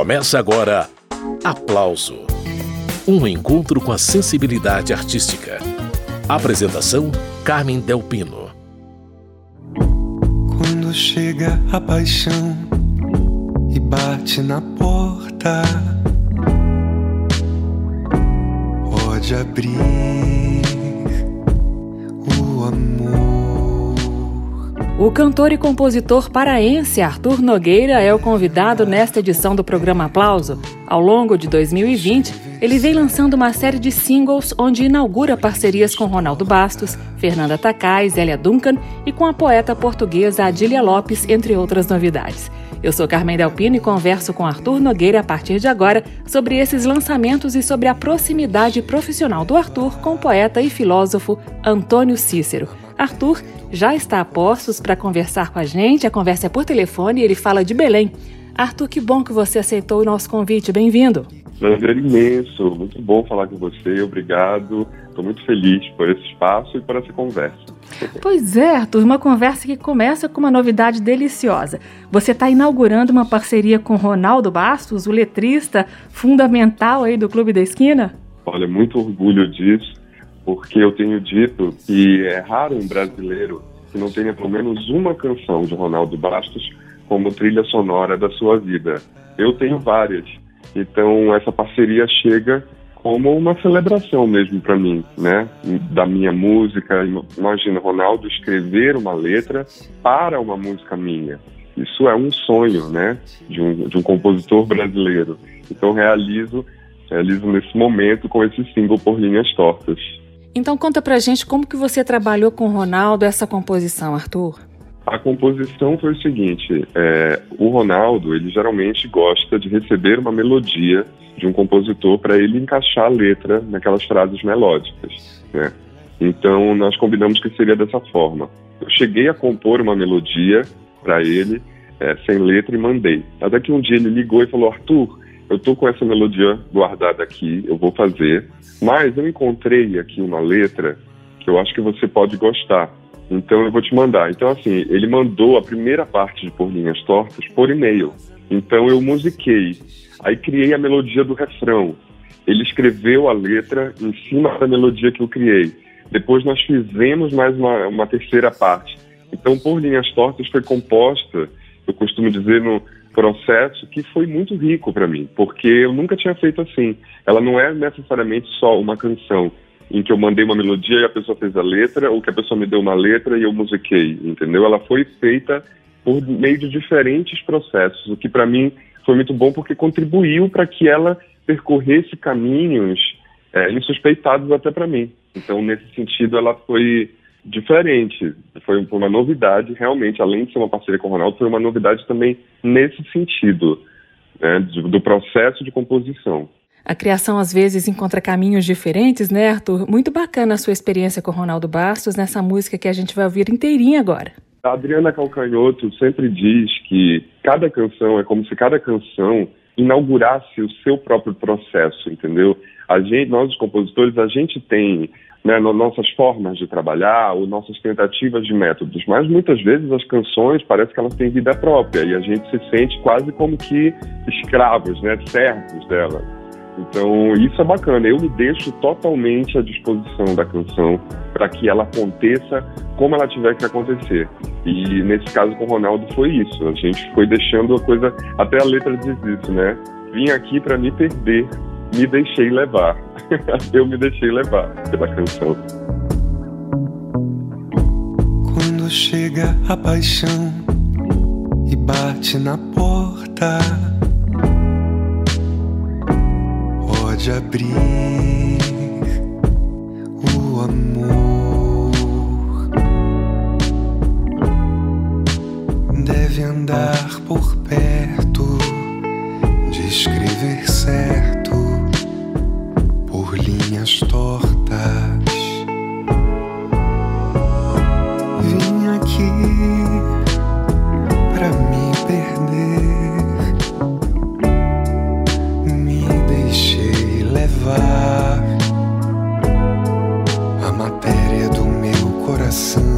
Começa agora Aplauso Um encontro com a sensibilidade artística. Apresentação: Carmen Delpino. Quando chega a paixão e bate na porta, pode abrir O cantor e compositor paraense Arthur Nogueira é o convidado nesta edição do programa Aplauso. Ao longo de 2020, ele vem lançando uma série de singles onde inaugura parcerias com Ronaldo Bastos, Fernanda Takai, Zélia Duncan e com a poeta portuguesa Adília Lopes, entre outras novidades. Eu sou Carmen Delpino e converso com Arthur Nogueira a partir de agora sobre esses lançamentos e sobre a proximidade profissional do Arthur com o poeta e filósofo Antônio Cícero. Arthur já está a postos para conversar com a gente. A conversa é por telefone e ele fala de Belém. Arthur, que bom que você aceitou o nosso convite. Bem-vindo. Prazer imenso, muito bom falar com você, obrigado. Estou muito feliz por esse espaço e por essa conversa. Pois é, Arthur, uma conversa que começa com uma novidade deliciosa. Você está inaugurando uma parceria com Ronaldo Bastos, o letrista fundamental aí do Clube da Esquina? Olha, muito orgulho disso porque eu tenho dito que é raro um brasileiro que não tenha pelo menos uma canção de Ronaldo Bastos como trilha sonora da sua vida. Eu tenho várias. Então essa parceria chega como uma celebração mesmo para mim, né? Da minha música. Imagina Ronaldo escrever uma letra para uma música minha. Isso é um sonho, né? De um, de um compositor brasileiro. Então realizo, realizo nesse momento com esse single por linhas tortas. Então conta pra gente como que você trabalhou com o Ronaldo essa composição, Arthur. A composição foi o seguinte: é, o Ronaldo ele geralmente gosta de receber uma melodia de um compositor para ele encaixar a letra naquelas frases melódicas, né? Então nós combinamos que seria dessa forma. Eu cheguei a compor uma melodia para ele é, sem letra e mandei. Até que um dia ele ligou e falou: Arthur, eu tô com essa melodia guardada aqui, eu vou fazer, mas eu encontrei aqui uma letra que eu acho que você pode gostar. Então eu vou te mandar. Então assim, ele mandou a primeira parte de Por Linhas Tortas por e-mail. Então eu musiquei. Aí criei a melodia do refrão. Ele escreveu a letra em cima da melodia que eu criei. Depois nós fizemos mais uma, uma terceira parte. Então Por Linhas Tortas foi composta, eu costumo dizer no, processo que foi muito rico para mim, porque eu nunca tinha feito assim. Ela não é necessariamente só uma canção em que eu mandei uma melodia e a pessoa fez a letra, ou que a pessoa me deu uma letra e eu musiquei, entendeu? Ela foi feita por meio de diferentes processos, o que para mim foi muito bom porque contribuiu para que ela percorresse caminhos é, insuspeitados até para mim. Então, nesse sentido, ela foi diferente. Foi uma novidade, realmente, além de ser uma parceria com o Ronaldo, foi uma novidade também nesse sentido, né, do processo de composição. A criação às vezes encontra caminhos diferentes, né, Arthur? Muito bacana a sua experiência com o Ronaldo Bastos nessa música que a gente vai ouvir inteirinha agora. A Adriana Calcanhoto sempre diz que cada canção é como se cada canção inaugurasse o seu próprio processo, entendeu? A gente, nós os compositores, a gente tem né, nossas formas de trabalhar ou nossas tentativas de métodos, mas muitas vezes as canções parece que elas têm vida própria e a gente se sente quase como que escravos, né, servos dela. Então isso é bacana. Eu me deixo totalmente à disposição da canção para que ela aconteça como ela tiver que acontecer. E nesse caso com o Ronaldo foi isso. A gente foi deixando a coisa, até a letra diz isso, né? Vim aqui para me perder, me deixei levar. eu me deixei levar pela canção. Quando chega a paixão e bate na porta, pode abrir o amor. Deve andar por perto de escrever certo linhas tortas. Vim aqui pra me perder. Me deixei levar a matéria do meu coração.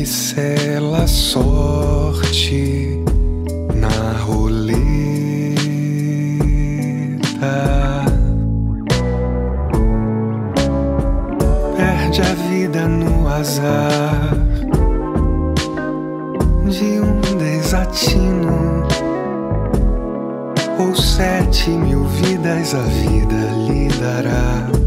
Que sela sorte na roleta. Perde a vida no azar de um desatino ou sete mil vidas a vida lhe dará.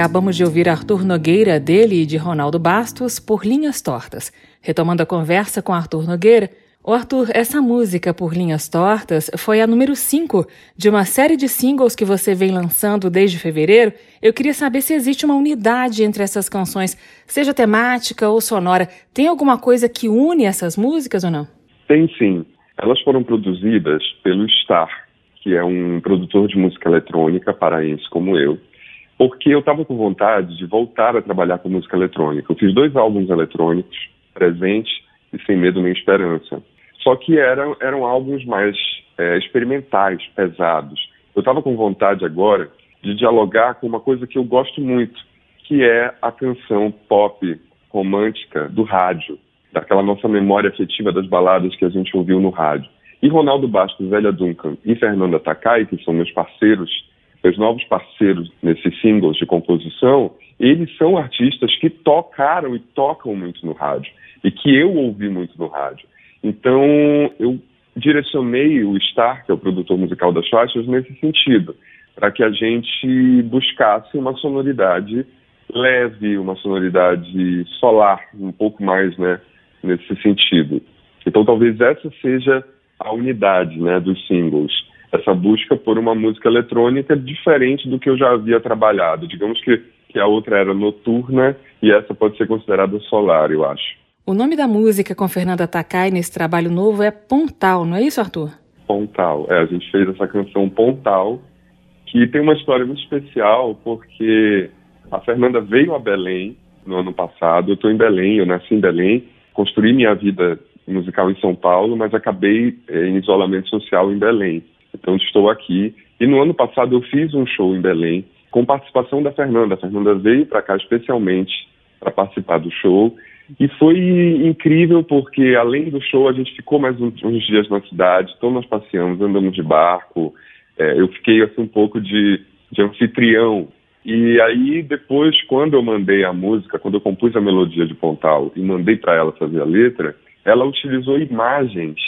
Acabamos de ouvir Arthur Nogueira, dele e de Ronaldo Bastos, por Linhas Tortas. Retomando a conversa com Arthur Nogueira, o Arthur, essa música por Linhas Tortas foi a número 5 de uma série de singles que você vem lançando desde fevereiro. Eu queria saber se existe uma unidade entre essas canções, seja temática ou sonora. Tem alguma coisa que une essas músicas ou não? Tem sim. Elas foram produzidas pelo Star, que é um produtor de música eletrônica paraense como eu, porque eu estava com vontade de voltar a trabalhar com música eletrônica. Eu fiz dois álbuns eletrônicos, Presente e Sem Medo Nem Esperança. Só que eram, eram álbuns mais é, experimentais, pesados. Eu estava com vontade agora de dialogar com uma coisa que eu gosto muito, que é a canção pop romântica do rádio, daquela nossa memória afetiva das baladas que a gente ouviu no rádio. E Ronaldo Bastos, Zélia Duncan e Fernanda Takai, que são meus parceiros meus novos parceiros nesses singles de composição, eles são artistas que tocaram e tocam muito no rádio e que eu ouvi muito no rádio. Então, eu direcionei o Star, que é o produtor musical das faixas, nesse sentido, para que a gente buscasse uma sonoridade leve, uma sonoridade solar, um pouco mais, né, nesse sentido. Então, talvez essa seja a unidade, né, dos singles essa busca por uma música eletrônica diferente do que eu já havia trabalhado. Digamos que, que a outra era noturna e essa pode ser considerada solar, eu acho. O nome da música com Fernanda Takai nesse trabalho novo é Pontal, não é isso, Arthur? Pontal. É, a gente fez essa canção Pontal, que tem uma história muito especial, porque a Fernanda veio a Belém no ano passado. Eu estou em Belém, eu nasci em Belém, construí minha vida musical em São Paulo, mas acabei eh, em isolamento social em Belém. Então estou aqui. E no ano passado eu fiz um show em Belém com participação da Fernanda. A Fernanda veio para cá especialmente para participar do show. E foi incrível porque, além do show, a gente ficou mais uns, dias na cidade. Então, nós passeamos, andamos de barco. É, eu fiquei assim, um pouco de, de anfitrião. E aí, depois, quando eu mandei a música, quando eu compus a melodia de Pontal e mandei para ela fazer a letra, ela utilizou imagens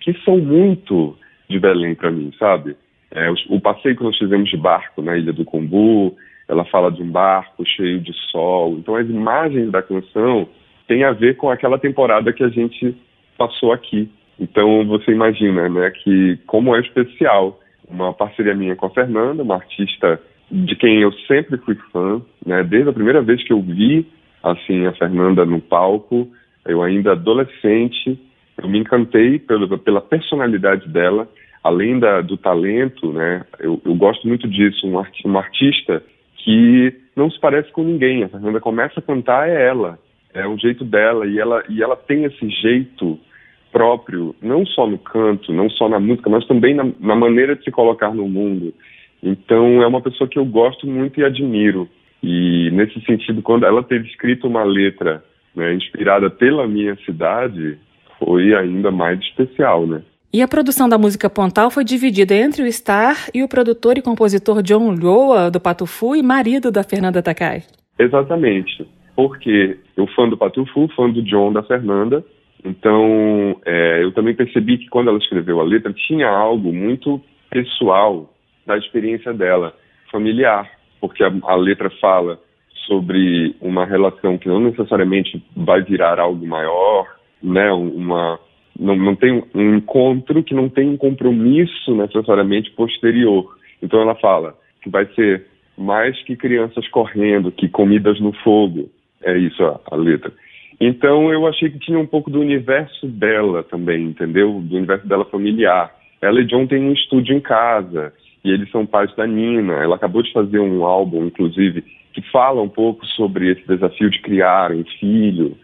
que são muito de Belém para mim, sabe? É, o, o, passeio que nós fizemos de barco na Ilha do Combu, ela fala de um barco cheio de sol. Então as imagens da canção têm a ver com aquela temporada que a gente passou aqui. Então você imagina, né, que como é especial uma parceria minha com a Fernanda, uma artista de quem eu sempre fui fã, né, desde a primeira vez que eu vi assim a Fernanda no palco, eu ainda adolescente, eu me encantei pela, pela personalidade dela, além da, do talento, né? Eu, eu gosto muito disso, um, art, uma artista que não se parece com ninguém. A Fernanda começa a cantar é ela, é o jeito dela e ela e ela tem esse jeito próprio, não só no canto, não só na música, mas também na, na maneira de se colocar no mundo. Então é uma pessoa que eu gosto muito e admiro. E nesse sentido, quando ela teve escrito uma letra né, inspirada pela minha cidade, foi ainda mais especial, né? E a produção da música Pontal foi dividida entre o Star e o produtor e compositor John Loa, do Patufu, e marido da Fernanda Takai. Exatamente. Porque eu fã do Patufu, fã do John, da Fernanda. Então, é, eu também percebi que quando ela escreveu a letra, tinha algo muito pessoal da experiência dela, familiar. Porque a, a letra fala sobre uma relação que não necessariamente vai virar algo maior, né, uma não, não tem um encontro que não tem um compromisso necessariamente posterior. Então ela fala que vai ser mais que crianças correndo, que comidas no fogo. É isso a, a letra. Então eu achei que tinha um pouco do universo dela também, entendeu? Do universo dela familiar. Ela e John têm um estúdio em casa e eles são pais da Nina. Ela acabou de fazer um álbum, inclusive, que fala um pouco sobre esse desafio de criar um filho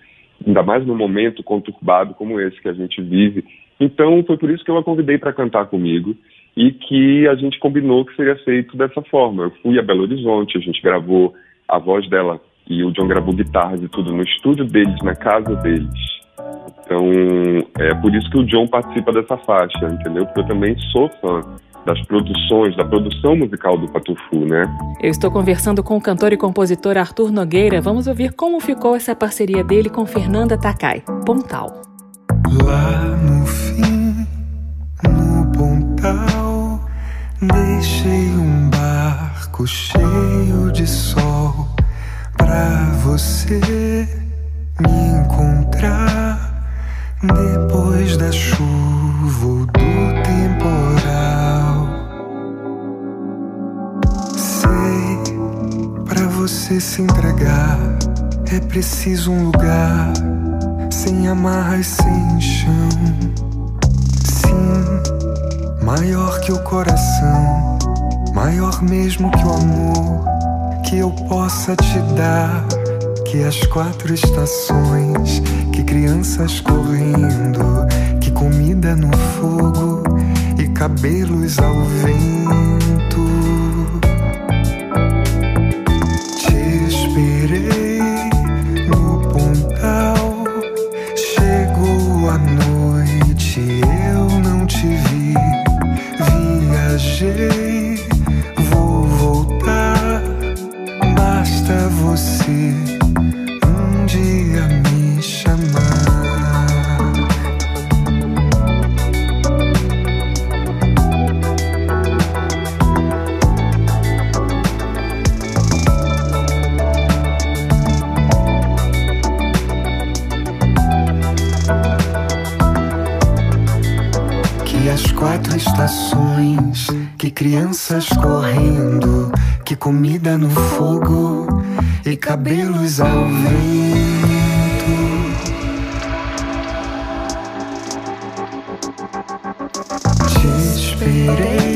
ainda mais num momento conturbado como esse que a gente vive. Então, foi por isso que eu a convidei para cantar comigo e que a gente combinou que seria feito dessa forma. Eu fui a Belo Horizonte, a gente gravou a voz dela e o John gravou guitarras e tudo no estúdio deles, na casa deles. Então, é por isso que o John participa dessa faixa, entendeu? Porque eu também sou fã das produções, da produção musical do Patufu, né? Eu estou conversando com o cantor e compositor Arthur Nogueira. Vamos ouvir como ficou essa parceria dele com Fernanda Takai, Pontal. Lá no fim, no Pontal, deixei um barco cheio de sol pra você me encontrar depois da chuva você se entregar, é preciso um lugar sem amarras, sem chão. Sim, maior que o coração, maior mesmo que o amor que eu possa te dar que as quatro estações, que crianças correndo, que comida no fogo e cabelos ao vento. Comida no fogo e cabelos ao vento. Te esperei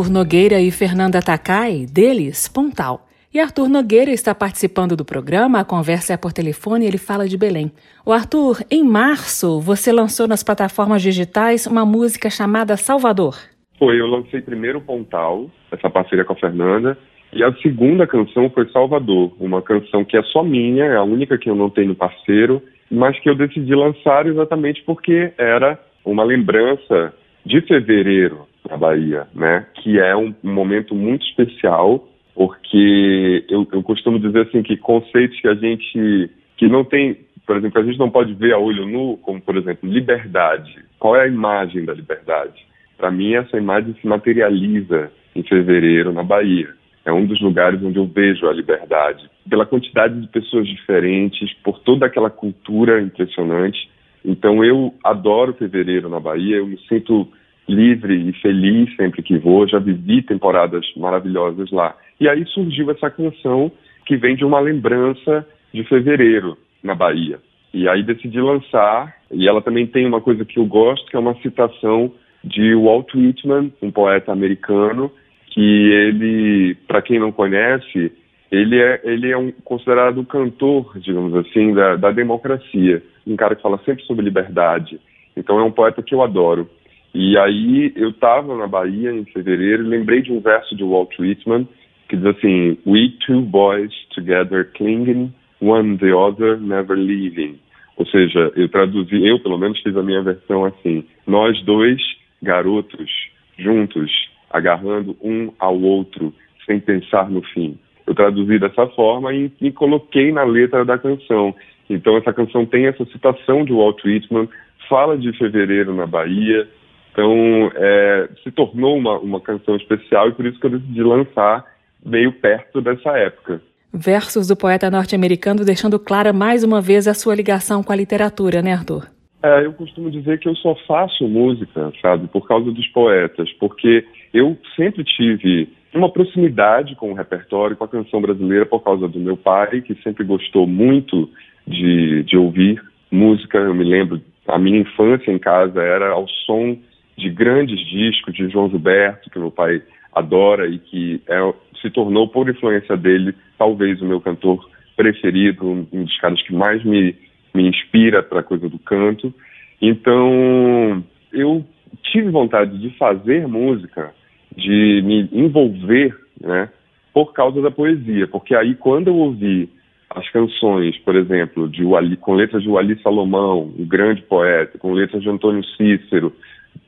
Arthur Nogueira e Fernanda Takai, deles, Pontal. E Arthur Nogueira está participando do programa, a conversa é por telefone e ele fala de Belém. O Arthur, em março, você lançou nas plataformas digitais uma música chamada Salvador. Foi, eu lancei primeiro Pontal, essa parceria com a Fernanda, e a segunda canção foi Salvador, uma canção que é só minha, é a única que eu não tenho parceiro, mas que eu decidi lançar exatamente porque era uma lembrança de fevereiro na Bahia, né? Que é um, um momento muito especial porque eu, eu costumo dizer assim que conceitos que a gente que não tem, por exemplo, a gente não pode ver a olho nu, como por exemplo liberdade. Qual é a imagem da liberdade? Para mim essa imagem se materializa em fevereiro na Bahia. É um dos lugares onde eu vejo a liberdade, pela quantidade de pessoas diferentes, por toda aquela cultura impressionante. Então eu adoro fevereiro na Bahia, eu me sinto livre e feliz sempre que vou. Já vivi temporadas maravilhosas lá. E aí surgiu essa canção que vem de uma lembrança de fevereiro na Bahia. E aí decidi lançar, e ela também tem uma coisa que eu gosto, que é uma citação de Walt Whitman, um poeta americano, que ele, para quem não conhece, ele é, ele é um, considerado um cantor, digamos assim, da, da democracia. Um cara que fala sempre sobre liberdade. Então é um poeta que eu adoro. E aí eu estava na Bahia em fevereiro e lembrei de um verso de Walt Whitman que diz assim: We two boys together clinging, one the other never leaving. Ou seja, eu traduzi, eu pelo menos fiz a minha versão assim: Nós dois garotos juntos, agarrando um ao outro, sem pensar no fim. Eu traduzi dessa forma e, e coloquei na letra da canção. Então essa canção tem essa citação de Walt Whitman, fala de fevereiro na Bahia, então, é, se tornou uma, uma canção especial e por isso que eu decidi lançar meio perto dessa época. Versos do poeta norte-americano deixando clara mais uma vez a sua ligação com a literatura, né, Arthur? É, eu costumo dizer que eu só faço música, sabe, por causa dos poetas, porque eu sempre tive uma proximidade com o repertório, com a canção brasileira, por causa do meu pai, que sempre gostou muito de, de ouvir música. Eu me lembro, a minha infância em casa era ao som de grandes discos de João Gilberto, que meu pai adora e que é, se tornou, por influência dele, talvez o meu cantor preferido, um dos caras que mais me, me inspira para a coisa do canto. Então, eu tive vontade de fazer música, de me envolver, né, por causa da poesia, porque aí quando eu ouvi as canções, por exemplo, de Wally, com letras de Wally Salomão, um grande poeta, com letras de Antônio Cícero,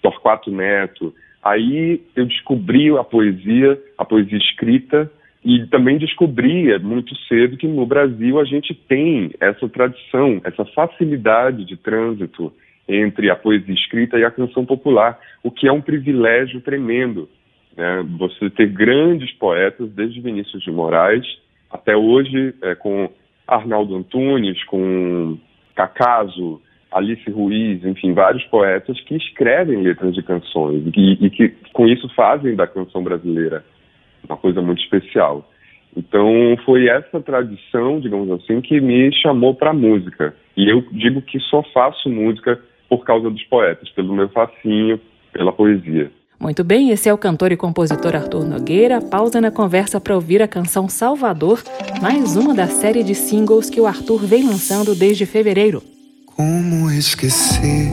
Torquato Neto. Aí eu descobri a poesia, a poesia escrita, e também descobri muito cedo que no Brasil a gente tem essa tradição, essa facilidade de trânsito entre a poesia escrita e a canção popular, o que é um privilégio tremendo. Né? Você ter grandes poetas, desde Vinícius de Moraes até hoje, é, com Arnaldo Antunes, com Cacaso, Alice Ruiz, enfim, vários poetas que escrevem letras de canções e, e, que com isso fazem da canção brasileira uma coisa muito especial. Então foi essa tradição, digamos assim, que me chamou para a música. E eu digo que só faço música por causa dos poetas, pelo meu fascínio pela poesia. Muito bem, esse é o cantor e compositor Arthur Nogueira. Pausa na conversa para ouvir a canção Salvador, mais uma da série de singles que o Arthur vem lançando desde fevereiro. Como esquecer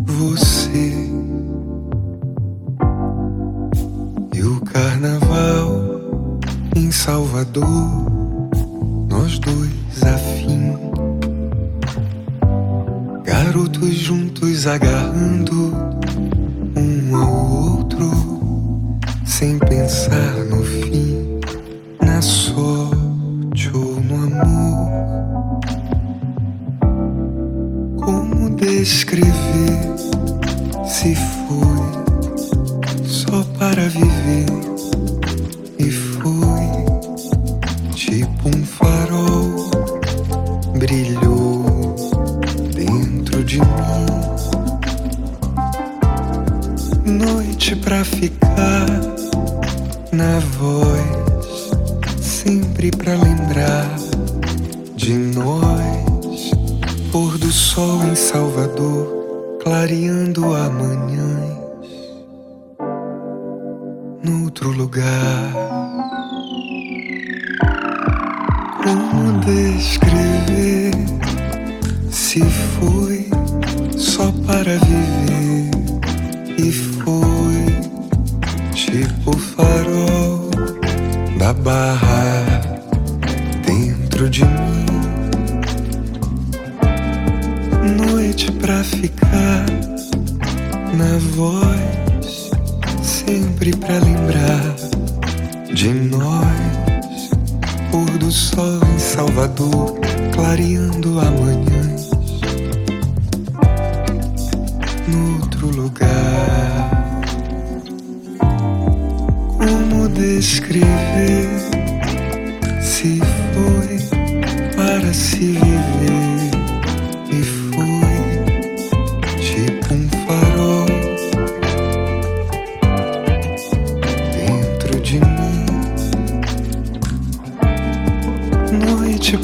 você? E o carnaval em Salvador, nós dois afim, garotos juntos agarrando um ao outro, sem pensar no fim,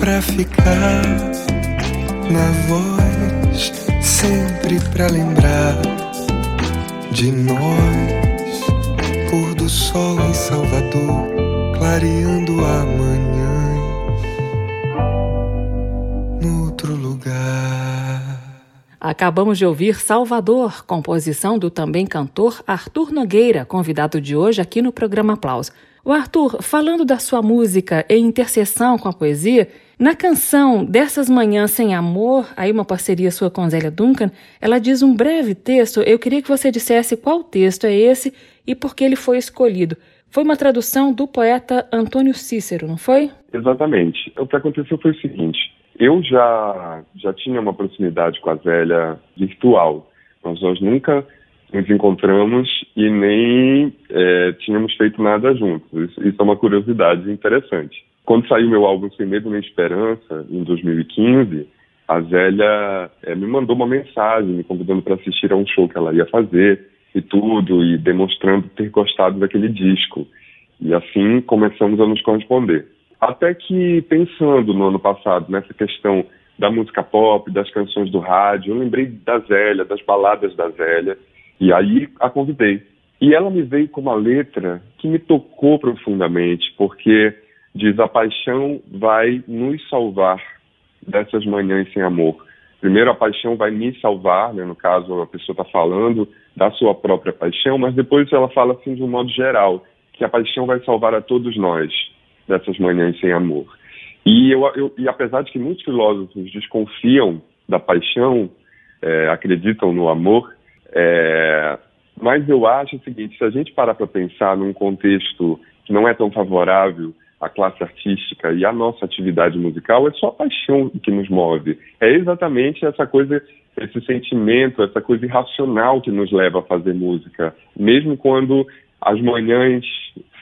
pra ficar na voz, sempre pra lembrar de nós. Pôr do sol em Salvador, clareando amanhã. No outro lugar. Acabamos de ouvir Salvador, composição do também cantor Arthur Nogueira, convidado de hoje aqui no programa Aplauso. O Arthur, falando da sua música em interseção com a poesia, na canção Dessas Manhãs Sem Amor, aí uma parceria sua com Zélia Duncan, ela diz um breve texto. Eu queria que você dissesse qual texto é esse e por que ele foi escolhido. Foi uma tradução do poeta Antônio Cícero, não foi? Exatamente. O que aconteceu foi o seguinte: eu já, já tinha uma proximidade com a Zélia virtual, mas nós nunca nos encontramos e nem é, tínhamos feito nada juntos. Isso, isso é uma curiosidade interessante. Quando saiu meu álbum Sem Medo Nem Esperança, em 2015, a Zélia é, me mandou uma mensagem me convidando para assistir a um show que ela ia fazer e tudo, e demonstrando ter gostado daquele disco. E assim começamos a nos corresponder. Até que, pensando no ano passado, nessa questão da música pop, das canções do rádio, eu lembrei da Zélia, das baladas da Zélia, e aí a convidei. E ela me veio com uma letra que me tocou profundamente, porque diz: A paixão vai nos salvar dessas manhãs sem amor. Primeiro, a paixão vai me salvar, né? no caso, a pessoa está falando da sua própria paixão, mas depois ela fala assim de um modo geral, que a paixão vai salvar a todos nós dessas manhãs sem amor. E, eu, eu e apesar de que muitos filósofos desconfiam da paixão, é, acreditam no amor, é, mas eu acho o seguinte: se a gente parar para pensar num contexto que não é tão favorável à classe artística e à nossa atividade musical, é só a paixão que nos move. É exatamente essa coisa, esse sentimento, essa coisa irracional que nos leva a fazer música, mesmo quando as manhãs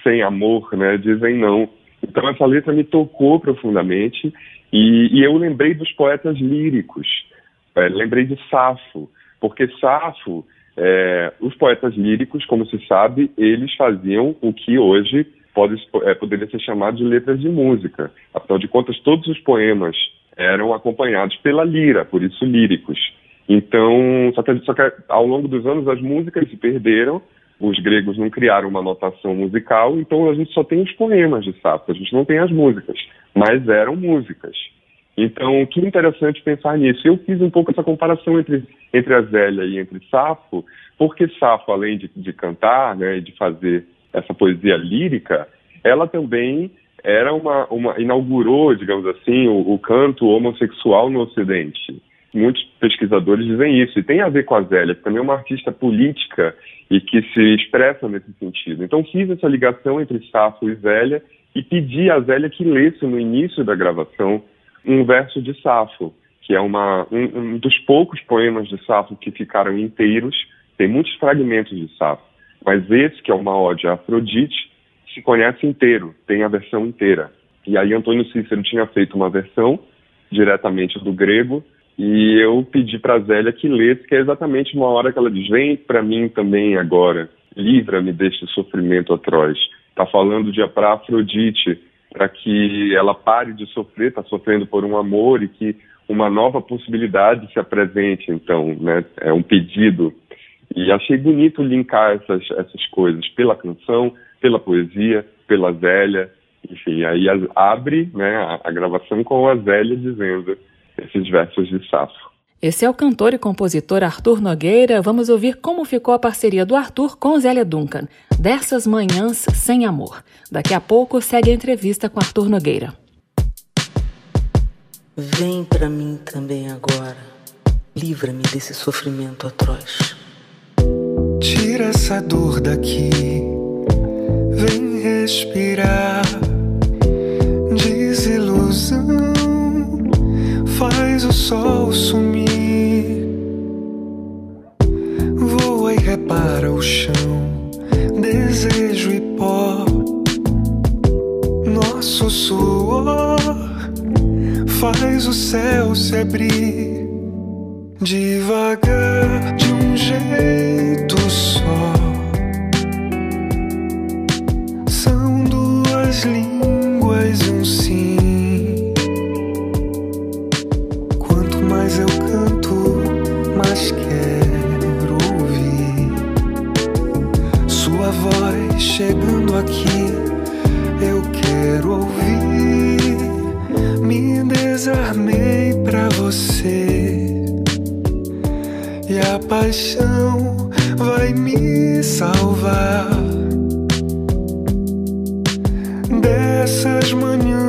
sem amor né, dizem não. Então essa letra me tocou profundamente e, e eu lembrei dos poetas líricos, é, lembrei de Safo, porque Safo, é, os poetas líricos, como se sabe, eles faziam o que hoje pode, é, poderia ser chamado de letras de música. Afinal de contas, todos os poemas eram acompanhados pela lira, por isso líricos. Então, só que, só que ao longo dos anos as músicas se perderam, os gregos não criaram uma notação musical, então a gente só tem os poemas de Safo, a gente não tem as músicas, mas eram músicas. Então, que interessante pensar nisso. Eu fiz um pouco essa comparação entre, entre a Zélia e entre Safo, porque Safo, além de, de cantar né, e de fazer essa poesia lírica, ela também era uma, uma inaugurou, digamos assim, o, o, canto homossexual no Ocidente. Muitos pesquisadores dizem isso, e tem a ver com a Zélia, que também é uma artista política e que se expressa nesse sentido. Então fiz essa ligação entre Safo e Zélia e pedi a Zélia que lesse no início da gravação um verso de Safo, que é uma, um, um, dos poucos poemas de Safo que ficaram inteiros. Tem muitos fragmentos de Safo, mas esse, que é uma ode a Afrodite, se conhece inteiro, tem a versão inteira. E aí Antônio Cícero tinha feito uma versão diretamente do grego, e eu pedi para Zélia que lesse, que é exatamente uma hora que ela diz: Vem para mim também agora, livra-me deste sofrimento atroz. Está falando de para Afrodite, para que ela pare de sofrer, está sofrendo por um amor e que uma nova possibilidade se apresente. Então, né, é um pedido. E achei bonito linkar essas, essas coisas pela canção, pela poesia, pela Zélia, enfim, aí abre né, a, a gravação com a Zélia dizendo esses versos de Safo. Esse é o cantor e compositor Arthur Nogueira. Vamos ouvir como ficou a parceria do Arthur com Zélia Duncan. Dessas manhãs sem amor. Daqui a pouco segue a entrevista com Arthur Nogueira. Vem para mim também agora. Livra-me desse sofrimento atroz. Tira essa dor daqui. Vem respirar. Desilusão faz o sol sumir. Chão, desejo e pó. Nosso suor faz o céu se abrir devagar de um jeito só. Aqui, eu quero ouvir. Me desarmei pra você, e a paixão vai me salvar dessas manhãs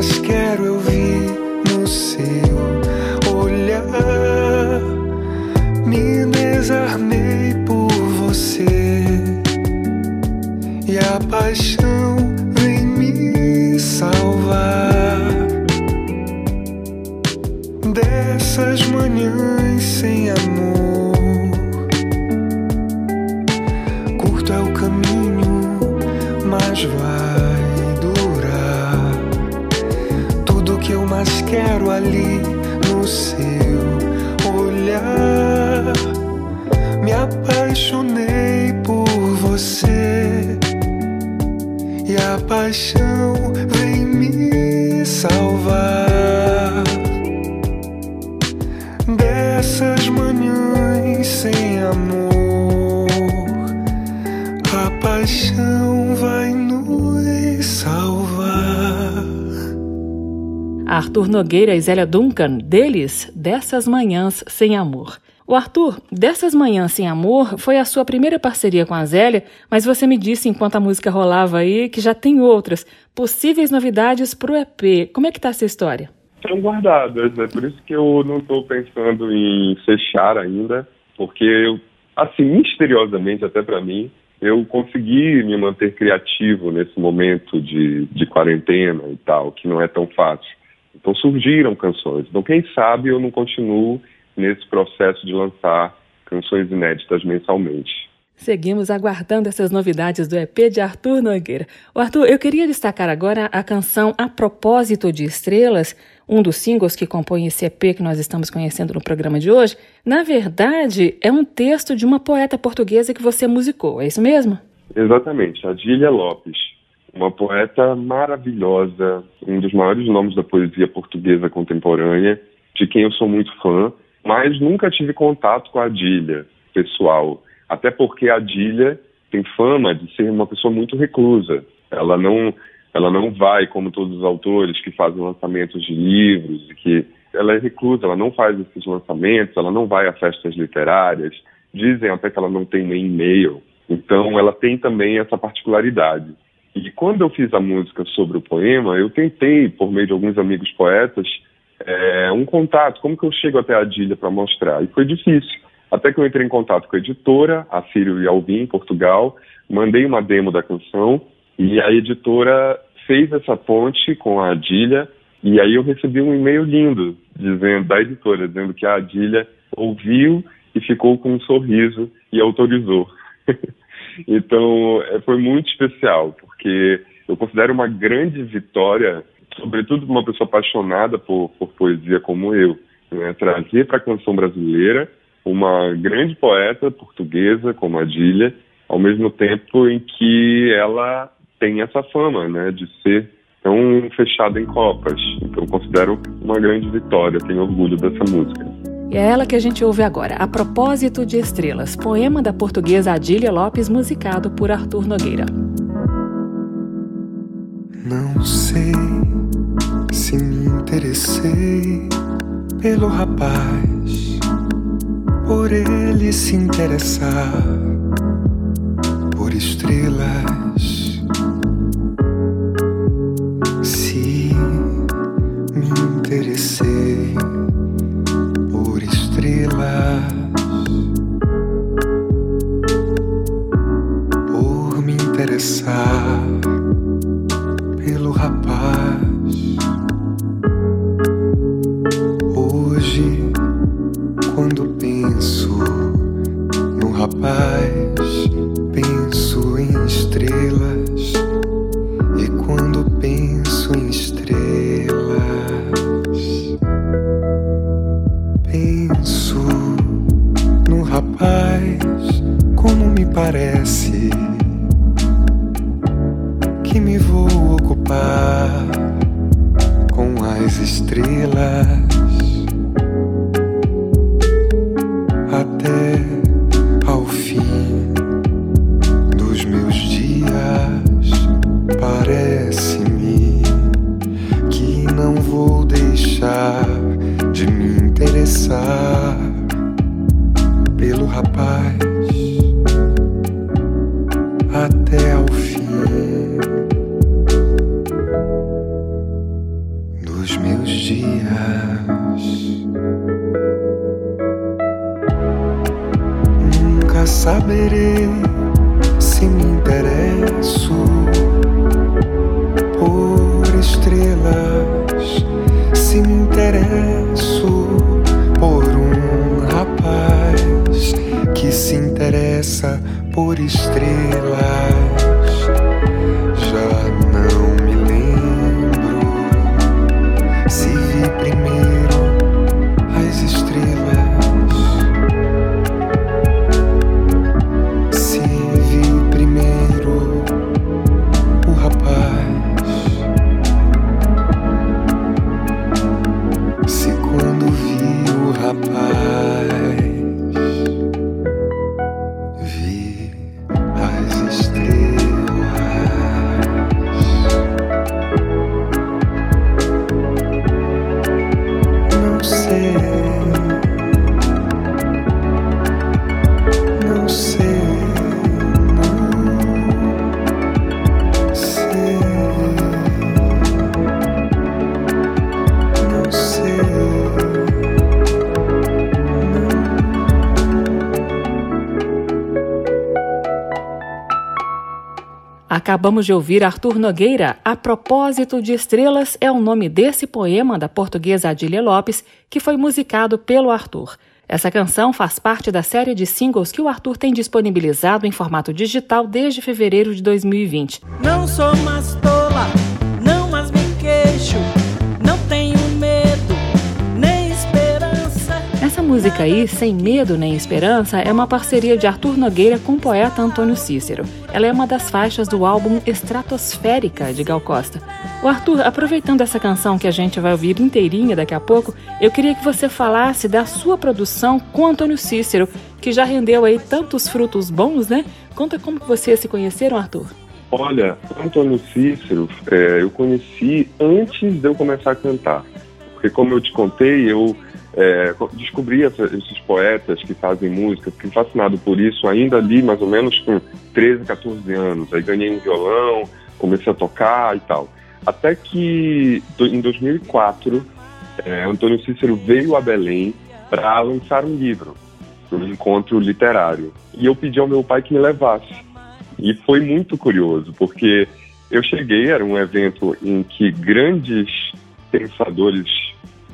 mas quero eu Arthur Nogueira e Zélia Duncan, deles, Dessas Manhãs Sem Amor. O Arthur, Dessas Manhãs Sem Amor foi a sua primeira parceria com a Zélia, mas você me disse enquanto a música rolava aí que já tem outras possíveis novidades para o EP. Como é que está essa história? Estão guardadas, é por isso que eu não estou pensando em fechar ainda, porque eu, assim, misteriosamente até para mim, eu consegui me manter criativo nesse momento de, de quarentena e tal, que não é tão fácil. Então surgiram canções. Então quem sabe eu não continuo nesse processo de lançar canções inéditas mensalmente. Seguimos aguardando essas novidades do EP de Arthur Nogueira. O Arthur, eu queria destacar agora a canção A Propósito de Estrelas, um dos singles que compõe esse EP que nós estamos conhecendo no programa de hoje. Na verdade, é um texto de uma poeta portuguesa que você musicou, é isso mesmo? Exatamente, Adília Lopes uma poeta maravilhosa, um dos maiores nomes da poesia portuguesa contemporânea, de quem eu sou muito fã, mas nunca tive contato com a Adília, pessoal. Até porque a Adília tem fama de ser uma pessoa muito reclusa. Ela não, ela não vai, como todos os autores que fazem lançamentos de livros, e que ela é reclusa, ela não faz esses lançamentos, ela não vai a festas literárias. Dizem até que ela não tem nem e-mail. Então, ela tem também essa particularidade. E quando eu fiz a música sobre o poema, eu tentei, por meio de alguns amigos poetas, é, um contato, como que eu chego até a Adília para mostrar? E foi difícil. Até que eu entrei em contato com a editora, a Círio e Alvim, em Portugal, mandei uma demo da canção e a editora fez essa ponte com a Adília e aí eu recebi um e-mail lindo dizendo da editora, dizendo que a Adília ouviu e ficou com um sorriso e autorizou. então, é, foi muito especial, porque eu considero uma grande vitória, sobretudo uma pessoa apaixonada por, por poesia como eu, né? trazer para a canção brasileira uma grande poeta portuguesa como a Dília, ao mesmo tempo em que ela tem essa fama, né, de ser tão fechado em copas. Então considero uma grande vitória, tenho orgulho dessa música. E é ela que a gente ouve agora, A Propósito de Estrelas, poema da portuguesa Adília Lopes, musicado por Arthur Nogueira. Não sei se me interessei pelo rapaz, por ele se interessar por estrelas. Dias. Nunca saberei se me interesso por estrelas, se me interesso por um rapaz que se interessa por estrelas. Acabamos de ouvir Arthur Nogueira. A propósito de estrelas é o nome desse poema da portuguesa Adília Lopes, que foi musicado pelo Arthur. Essa canção faz parte da série de singles que o Arthur tem disponibilizado em formato digital desde fevereiro de 2020. Não sou mais tola, música aí, Sem Medo Nem Esperança, é uma parceria de Arthur Nogueira com o poeta Antônio Cícero. Ela é uma das faixas do álbum Estratosférica, de Gal Costa. O Arthur, aproveitando essa canção que a gente vai ouvir inteirinha daqui a pouco, eu queria que você falasse da sua produção com Antônio Cícero, que já rendeu aí tantos frutos bons, né? Conta como que vocês se conheceram, Arthur. Olha, Antônio Cícero, é, eu conheci antes de eu começar a cantar. Porque, como eu te contei, eu é, descobri essa, esses poetas que fazem música, fiquei fascinado por isso ainda ali, mais ou menos com 13, 14 anos. Aí ganhei um violão, comecei a tocar e tal. Até que, em 2004, é, Antônio Cícero veio a Belém para lançar um livro, um encontro literário. E eu pedi ao meu pai que me levasse. E foi muito curioso, porque eu cheguei, era um evento em que grandes pensadores,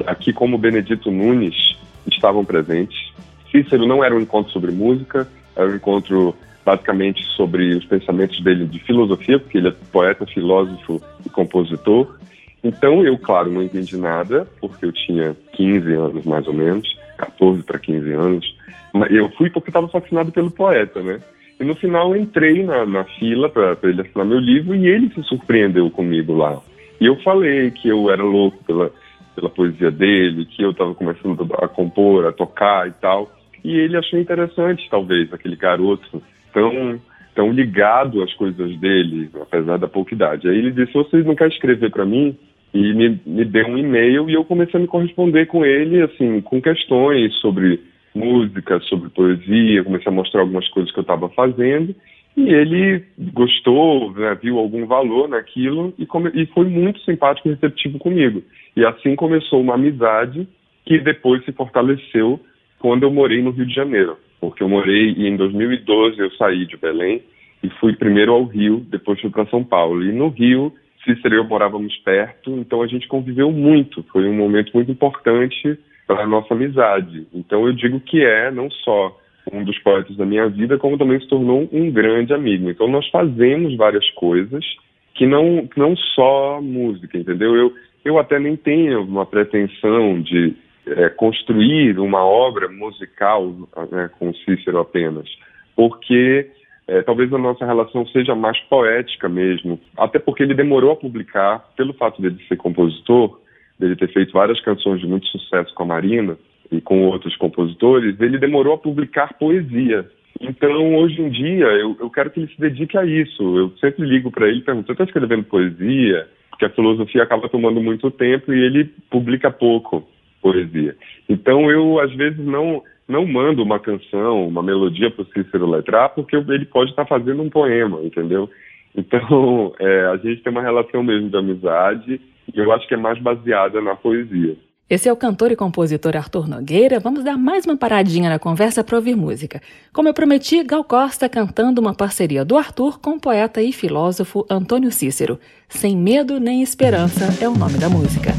aqui como Benedito Nunes, estavam presentes. Cícero não era um encontro sobre música, era um encontro basicamente sobre os pensamentos dele de filosofia, porque ele é poeta, filósofo e compositor. Então eu, claro, não entendi nada, porque eu tinha 15 anos mais ou menos, 14 para 15 anos. Eu fui porque estava fascinado pelo poeta, né? E no final eu entrei na, na fila para ele assinar meu livro e ele se surpreendeu comigo lá. E eu falei que eu era louco pela, pela poesia dele, que eu estava começando a compor, a tocar e tal. E ele achou interessante, talvez, aquele garoto tão, tão ligado às coisas dele, apesar da pouca idade. Aí ele disse: Vocês não querem escrever para mim? E me, me deu um e-mail e eu comecei a me corresponder com ele, assim, com questões sobre música, sobre poesia. Comecei a mostrar algumas coisas que eu estava fazendo. E ele gostou, né, viu algum valor naquilo e, come, e foi muito simpático e receptivo comigo. E assim começou uma amizade que depois se fortaleceu quando eu morei no Rio de Janeiro. Porque eu morei e em 2012 eu saí de Belém e fui primeiro ao Rio, depois fui para São Paulo. E no Rio, Cícero e eu morávamos perto, então a gente conviveu muito. Foi um momento muito importante para a nossa amizade. Então eu digo que é não só um dos poetas da minha vida, como também se tornou um grande amigo. Então nós fazemos várias coisas que não, não só música, entendeu? Eu, eu até nem tenho uma pretensão de é, construir uma obra musical né, com Cícero apenas, porque é, talvez a nossa relação seja mais poética mesmo, até porque ele demorou a publicar, pelo fato dele ser compositor, dele ter feito várias canções de muito sucesso com a Marina, e com outros compositores, ele demorou a publicar poesia. Então, hoje em dia, eu, eu quero que ele se dedique a isso. Eu sempre ligo para ele e pergunto: você está escrevendo poesia? Porque a filosofia acaba tomando muito tempo e ele publica pouco poesia. Então, eu, às vezes, não, não mando uma canção, uma melodia para o Cícero letrar, porque ele pode estar tá fazendo um poema, entendeu? Então, é, a gente tem uma relação mesmo de amizade e eu acho que é mais baseada na poesia. Esse é o cantor e compositor Arthur Nogueira. Vamos dar mais uma paradinha na conversa para ouvir música. Como eu prometi, Gal Costa cantando uma parceria do Arthur com o poeta e filósofo Antônio Cícero. Sem Medo Nem Esperança é o nome da música.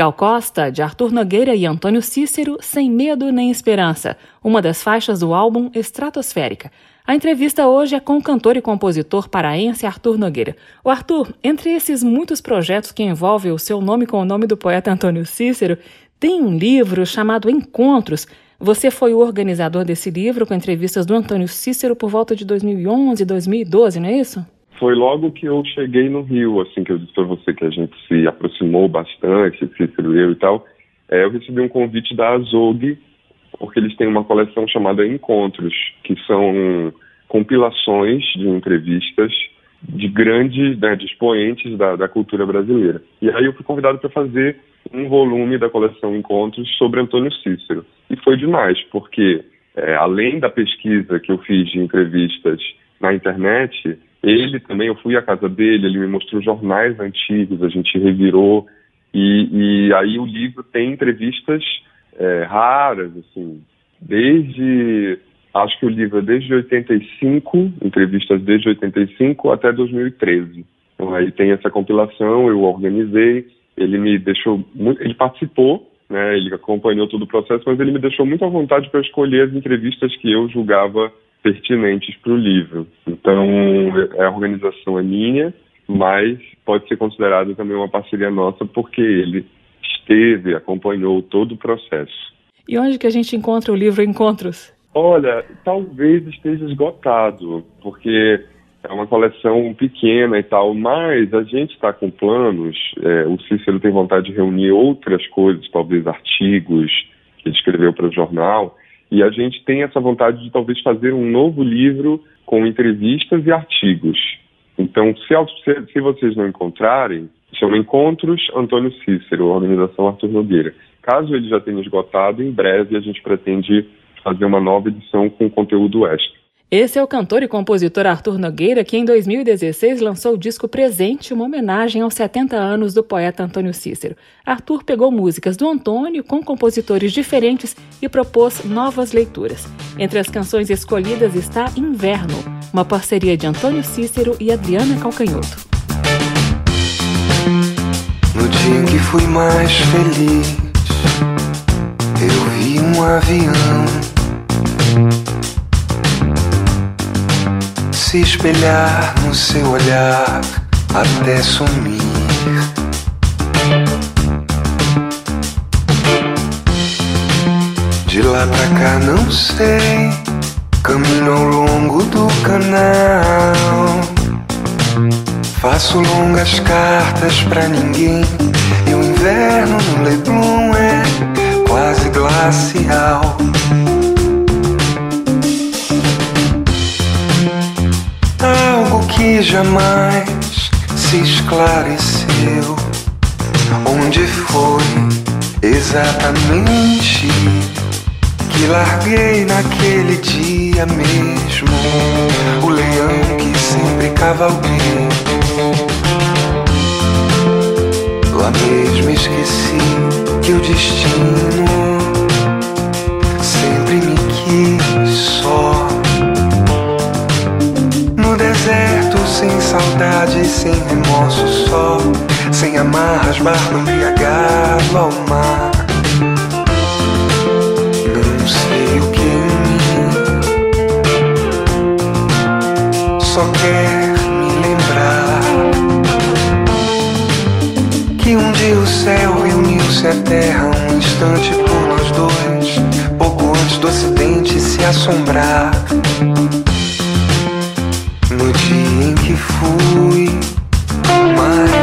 Gal Costa, de Arthur Nogueira e Antônio Cícero, Sem Medo Nem Esperança, uma das faixas do álbum Estratosférica. A entrevista hoje é com o cantor e compositor paraense Arthur Nogueira. O Arthur, entre esses muitos projetos que envolvem o seu nome com o nome do poeta Antônio Cícero, tem um livro chamado Encontros. Você foi o organizador desse livro com entrevistas do Antônio Cícero por volta de 2011, 2012, não é isso? Foi logo que eu cheguei no Rio, assim, que eu disse para você que a gente se aproximou bastante, Cícero e eu e tal. É, eu recebi um convite da Azog, porque eles têm uma coleção chamada Encontros, que são compilações de entrevistas de grandes, né, de expoentes da, da cultura brasileira. E aí eu fui convidado para fazer um volume da coleção Encontros sobre Antônio Cícero. E foi demais, porque é, além da pesquisa que eu fiz de entrevistas na internet, ele também, eu fui à casa dele, ele me mostrou jornais antigos, a gente revirou, e, e aí o livro tem entrevistas é, raras, assim, desde, acho que o livro é desde 85, entrevistas desde 85 até 2013. Então aí tem essa compilação, eu organizei, ele me deixou ele participou, né, ele acompanhou todo o processo, mas ele me deixou muito à vontade para escolher as entrevistas que eu julgava pertinentes para o livro. Então, a organização é minha, mas pode ser considerada também uma parceria nossa, porque ele esteve, acompanhou todo o processo. E onde que a gente encontra o livro Encontros? Olha, talvez esteja esgotado, porque é uma coleção pequena e tal, mas a gente está com planos. É, o Cícero tem vontade de reunir outras coisas, talvez artigos que ele escreveu para o jornal, e a gente tem essa vontade de talvez fazer um novo livro com entrevistas e artigos. Então, se, se vocês não encontrarem, chama Encontros Antônio Cícero, organização Arthur Nogueira. Caso ele já tenha esgotado, em breve a gente pretende fazer uma nova edição com conteúdo extra. Esse é o cantor e compositor Arthur Nogueira, que em 2016 lançou o disco Presente, uma homenagem aos 70 anos do poeta Antônio Cícero. Arthur pegou músicas do Antônio com compositores diferentes e propôs novas leituras. Entre as canções escolhidas está Inverno, uma parceria de Antônio Cícero e Adriana Calcanhoto. No dia em que fui mais feliz, eu vi um avião se espelhar no seu olhar até sumir. De lá pra cá não sei, caminho ao longo do canal. Faço longas cartas pra ninguém, e o inverno no Leblon é quase glacial. Que jamais se esclareceu onde foi exatamente que larguei naquele dia mesmo o leão que sempre cavalguei. Lá mesmo esqueci que o destino saudade, sem remorso só Sem amarras, barco embriagado ao mar. Não sei o que em mim Só quer me lembrar Que um dia o céu reuniu-se à terra Um instante por nós dois. Pouco antes do acidente se assombrar dia em que fui mais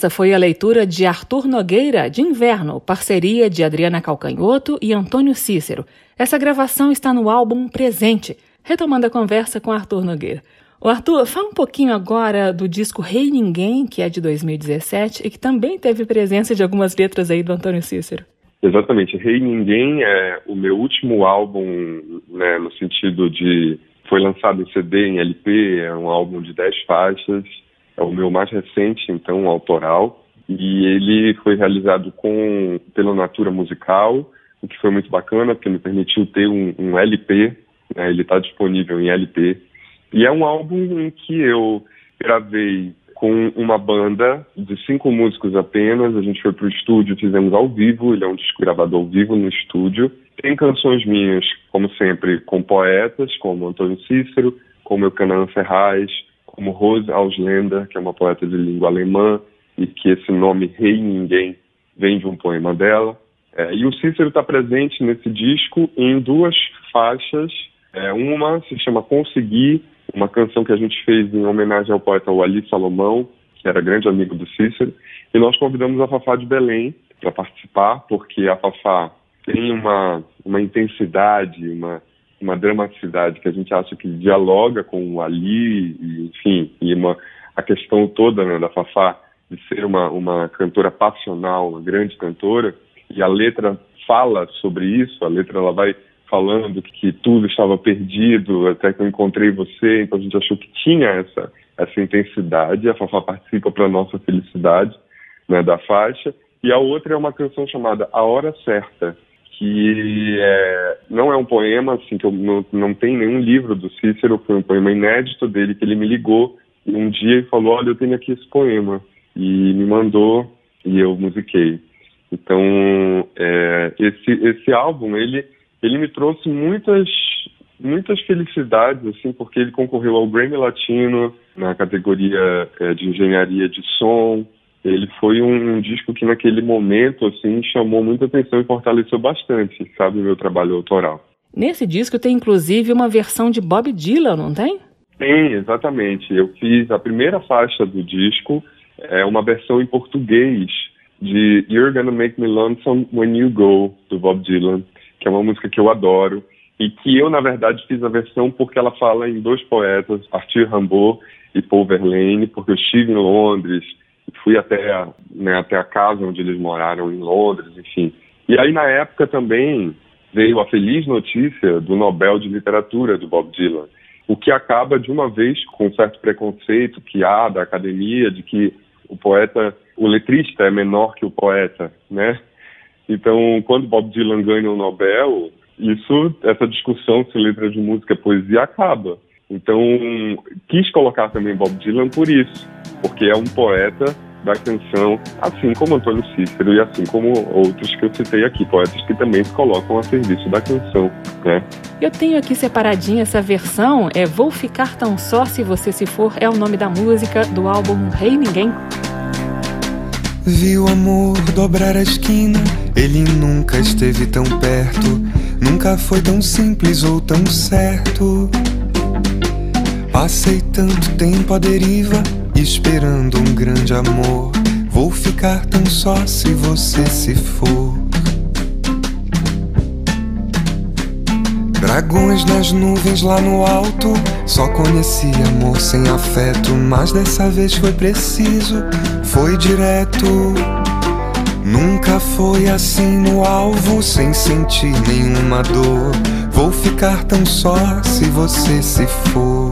Essa foi a leitura de Arthur Nogueira, de Inverno, parceria de Adriana Calcanhoto e Antônio Cícero. Essa gravação está no álbum Presente, retomando a conversa com Arthur Nogueira. O Arthur, fala um pouquinho agora do disco Rei Ninguém, que é de 2017 e que também teve presença de algumas letras aí do Antônio Cícero. Exatamente. Rei Ninguém é o meu último álbum, né, no sentido de foi lançado em CD, em LP, é um álbum de 10 faixas, é o meu mais recente, então, autoral, e ele foi realizado com pela Natura Musical, o que foi muito bacana, porque me permitiu ter um, um LP, né, ele está disponível em LP, e é um álbum em que eu gravei com uma banda de cinco músicos apenas. A gente foi para o estúdio, fizemos ao vivo. Ele é um disco gravado ao vivo no estúdio. Tem canções minhas, como sempre, com poetas, como Antônio Cícero, como Eucanã Ferraz, como Rose Auslender, que é uma poeta de língua alemã, e que esse nome Rei Ninguém vem de um poema dela. É, e o Cícero está presente nesse disco em duas faixas. É, uma se chama Conseguir, uma canção que a gente fez em homenagem ao poeta Wali Salomão, que era grande amigo do Cícero, e nós convidamos a Fafá de Belém para participar, porque a Fafá tem uma, uma intensidade, uma, uma dramaticidade que a gente acha que dialoga com o Ali, e, enfim, e uma, a questão toda né, da Fafá de ser uma, uma cantora passional, uma grande cantora, e a letra fala sobre isso, a letra ela vai falando que tudo estava perdido até que eu encontrei você, então a gente achou que tinha essa, essa intensidade, a Fafá participa para nossa felicidade né, da faixa, e a outra é uma canção chamada A Hora Certa, que é, não é um poema, assim, que eu, não, não tem nenhum livro do Cícero, foi um poema inédito dele, que ele me ligou um dia e falou, olha, eu tenho aqui esse poema, e me mandou, e eu musiquei. Então, é, esse, esse álbum, ele ele me trouxe muitas muitas felicidades assim porque ele concorreu ao Grammy Latino na categoria é, de engenharia de som ele foi um, um, disco que naquele momento assim chamou muita atenção e fortaleceu bastante sabe o meu trabalho autoral. Nesse disco tem inclusive uma versão de Bob Dylan não tem? Tem exatamente. Eu fiz a primeira faixa do disco é uma versão em português de You're Gonna Make Me Lonesome When You Go do Bob Dylan que é uma música que eu adoro e que eu, na verdade, fiz a versão porque ela fala em dois poetas, Arthur Rimbaud e Paul Verlaine, porque eu estive em Londres, fui até né, até a casa onde eles moraram em Londres, enfim. E aí, na época, também veio a feliz notícia do Nobel de Literatura do Bob Dylan, o que acaba, de uma vez, com um certo preconceito que há da academia de que o poeta, o letrista é menor que o poeta, né? Então, quando Bob Dylan ganha o Nobel, isso, essa discussão se letra de música é poesia acaba. Então, quis colocar também Bob Dylan por isso, porque é um poeta da canção, assim como Antônio Cícero e assim como outros que eu citei aqui, poetas que também se colocam a serviço da canção, né? Eu tenho aqui separadinha essa versão, é Vou Ficar Tão Só Se Você Se For, é o nome da música do álbum Rei Ninguém. Vi o amor dobrar a esquina, ele nunca esteve tão perto, nunca foi tão simples ou tão certo. Passei tanto tempo à deriva, esperando um grande amor. Vou ficar tão só se você se for. Dragões nas nuvens lá no alto. Só conheci amor sem afeto, mas dessa vez foi preciso, foi direto. Nunca foi assim no alvo, sem sentir nenhuma dor. Vou ficar tão só se você se for.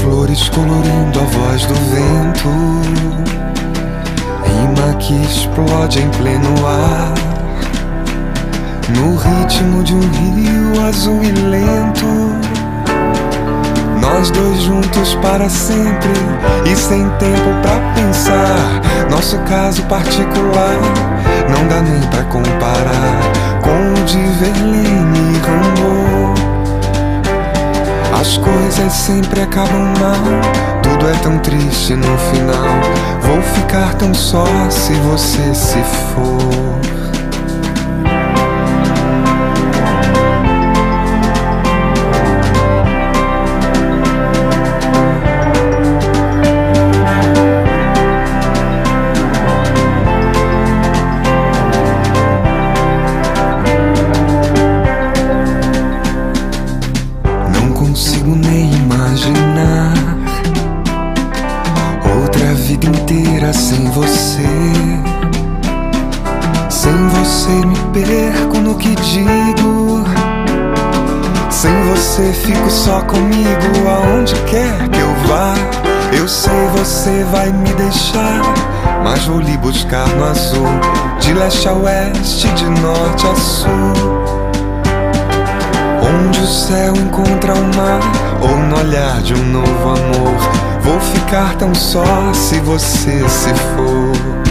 Flores colorindo a voz do vento, rima que explode em pleno ar. No ritmo de um rio azul e lento. Nós dois juntos para sempre E sem tempo pra pensar. Nosso caso particular Não dá nem pra comparar Com o de Verlaine e Rimbaud As coisas sempre acabam mal. Tudo é tão triste no final. Vou ficar tão só se você se for comigo aonde quer que eu vá. Eu sei você vai me deixar, mas vou lhe buscar no azul, de leste a oeste, de norte a sul. Onde o céu encontra o mar, ou no olhar de um novo amor. Vou ficar tão só se você se for.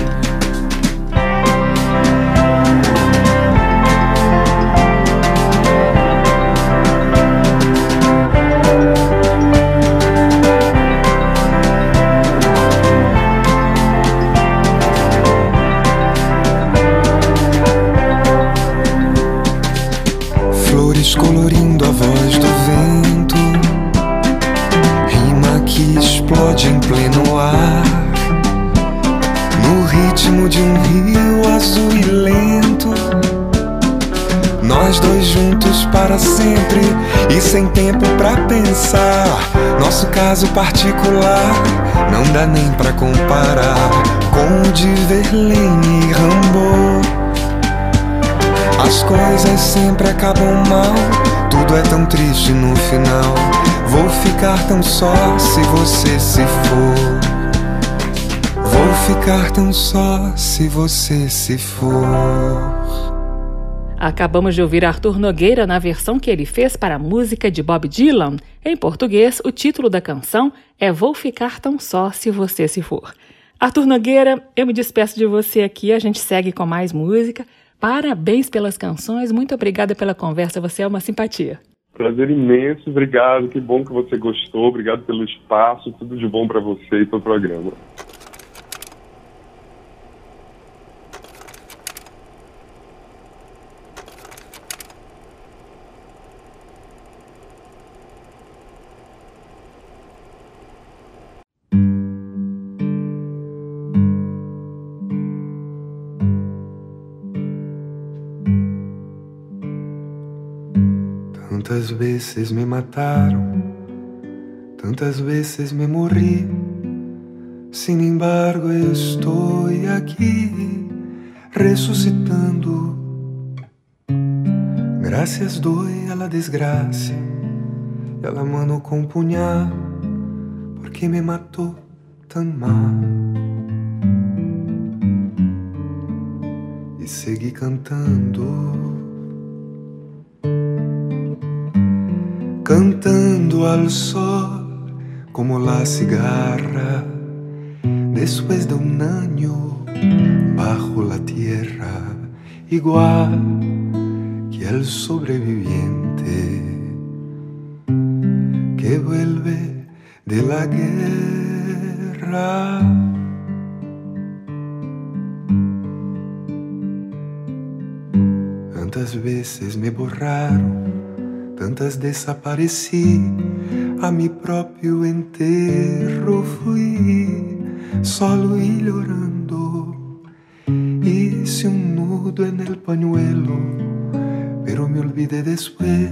Caso particular não dá nem pra comparar com o de Verlaine e Rambo. As coisas sempre acabam mal, tudo é tão triste no final. Vou ficar tão só se você se for. Vou ficar tão só se você se for. Acabamos de ouvir Arthur Nogueira na versão que ele fez para a música de Bob Dylan. Em português, o título da canção é Vou Ficar Tão Só Se Você Se For. Arthur Nogueira, eu me despeço de você aqui, a gente segue com mais música. Parabéns pelas canções, muito obrigada pela conversa, você é uma simpatia. Prazer imenso, obrigado, que bom que você gostou, obrigado pelo espaço, tudo de bom para você e para o programa. Tantas vezes me mataram, tantas vezes me morri. Sin embargo, estou aqui ressuscitando. Graças doy a la desgraça, ela mano com punhal, porque me matou tão mal. E segui cantando. Al sol como la cigarra después de un año bajo la tierra, igual que el sobreviviente que vuelve de la guerra. Tantas veces me borraron tantas desapareci, a mi próprio enterro fui, solo y llorando. Hice un nudo en el pañuelo, pero me olvidé después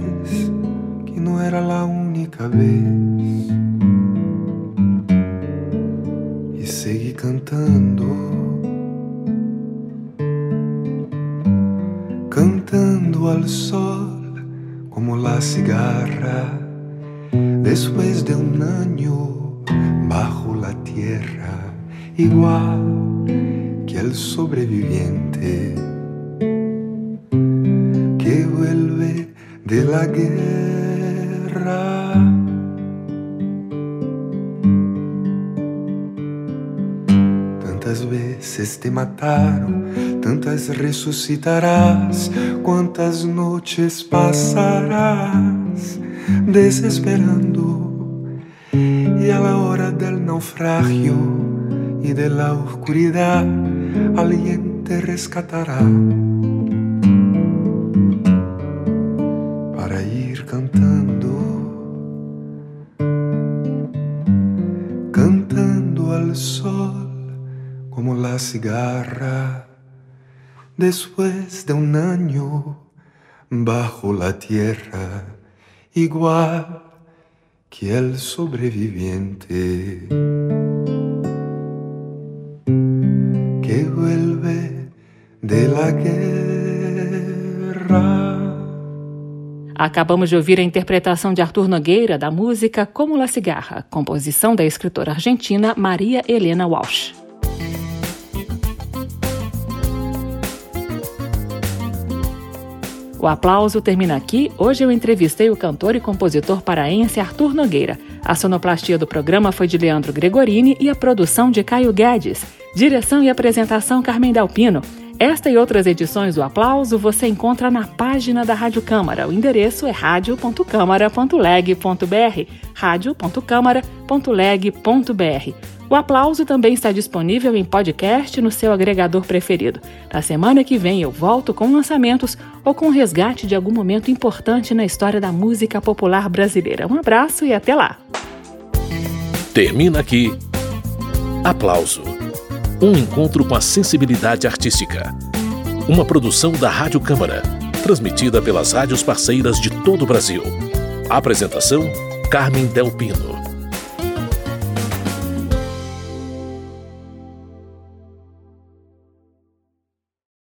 que no era la única vez. Y seguí cantando, cantando al sol la cigarra después de un año bajo la tierra, igual que el sobreviviente que vuelve de la guerra. Tantas veces te mataron tantas resucitarás, quantas noches passarás desesperando. E a la hora del naufragio e de la oscuridad, alguien te rescatará. Para ir cantando, cantando al sol como la cigarra después de un año bajo la tierra, igual que el sobreviviente que vuelve de la guerra. Acabamos de ouvir a interpretação de Arthur Nogueira da música Como La Cigarra, composição da escritora argentina Maria Helena Walsh. O aplauso termina aqui. Hoje eu entrevistei o cantor e compositor paraense Arthur Nogueira. A sonoplastia do programa foi de Leandro Gregorini e a produção de Caio Guedes. Direção e apresentação Carmen Dalpino. Esta e outras edições do Aplauso você encontra na página da Rádio Câmara. O endereço é radio.câmara.leg.br. radio.câmara.leg.br. O aplauso também está disponível em podcast no seu agregador preferido. Na semana que vem eu volto com lançamentos ou com resgate de algum momento importante na história da música popular brasileira. Um abraço e até lá. Termina aqui. Aplauso. Um encontro com a sensibilidade artística. Uma produção da Rádio Câmara, transmitida pelas rádios parceiras de todo o Brasil. Apresentação: Carmen Del Pino.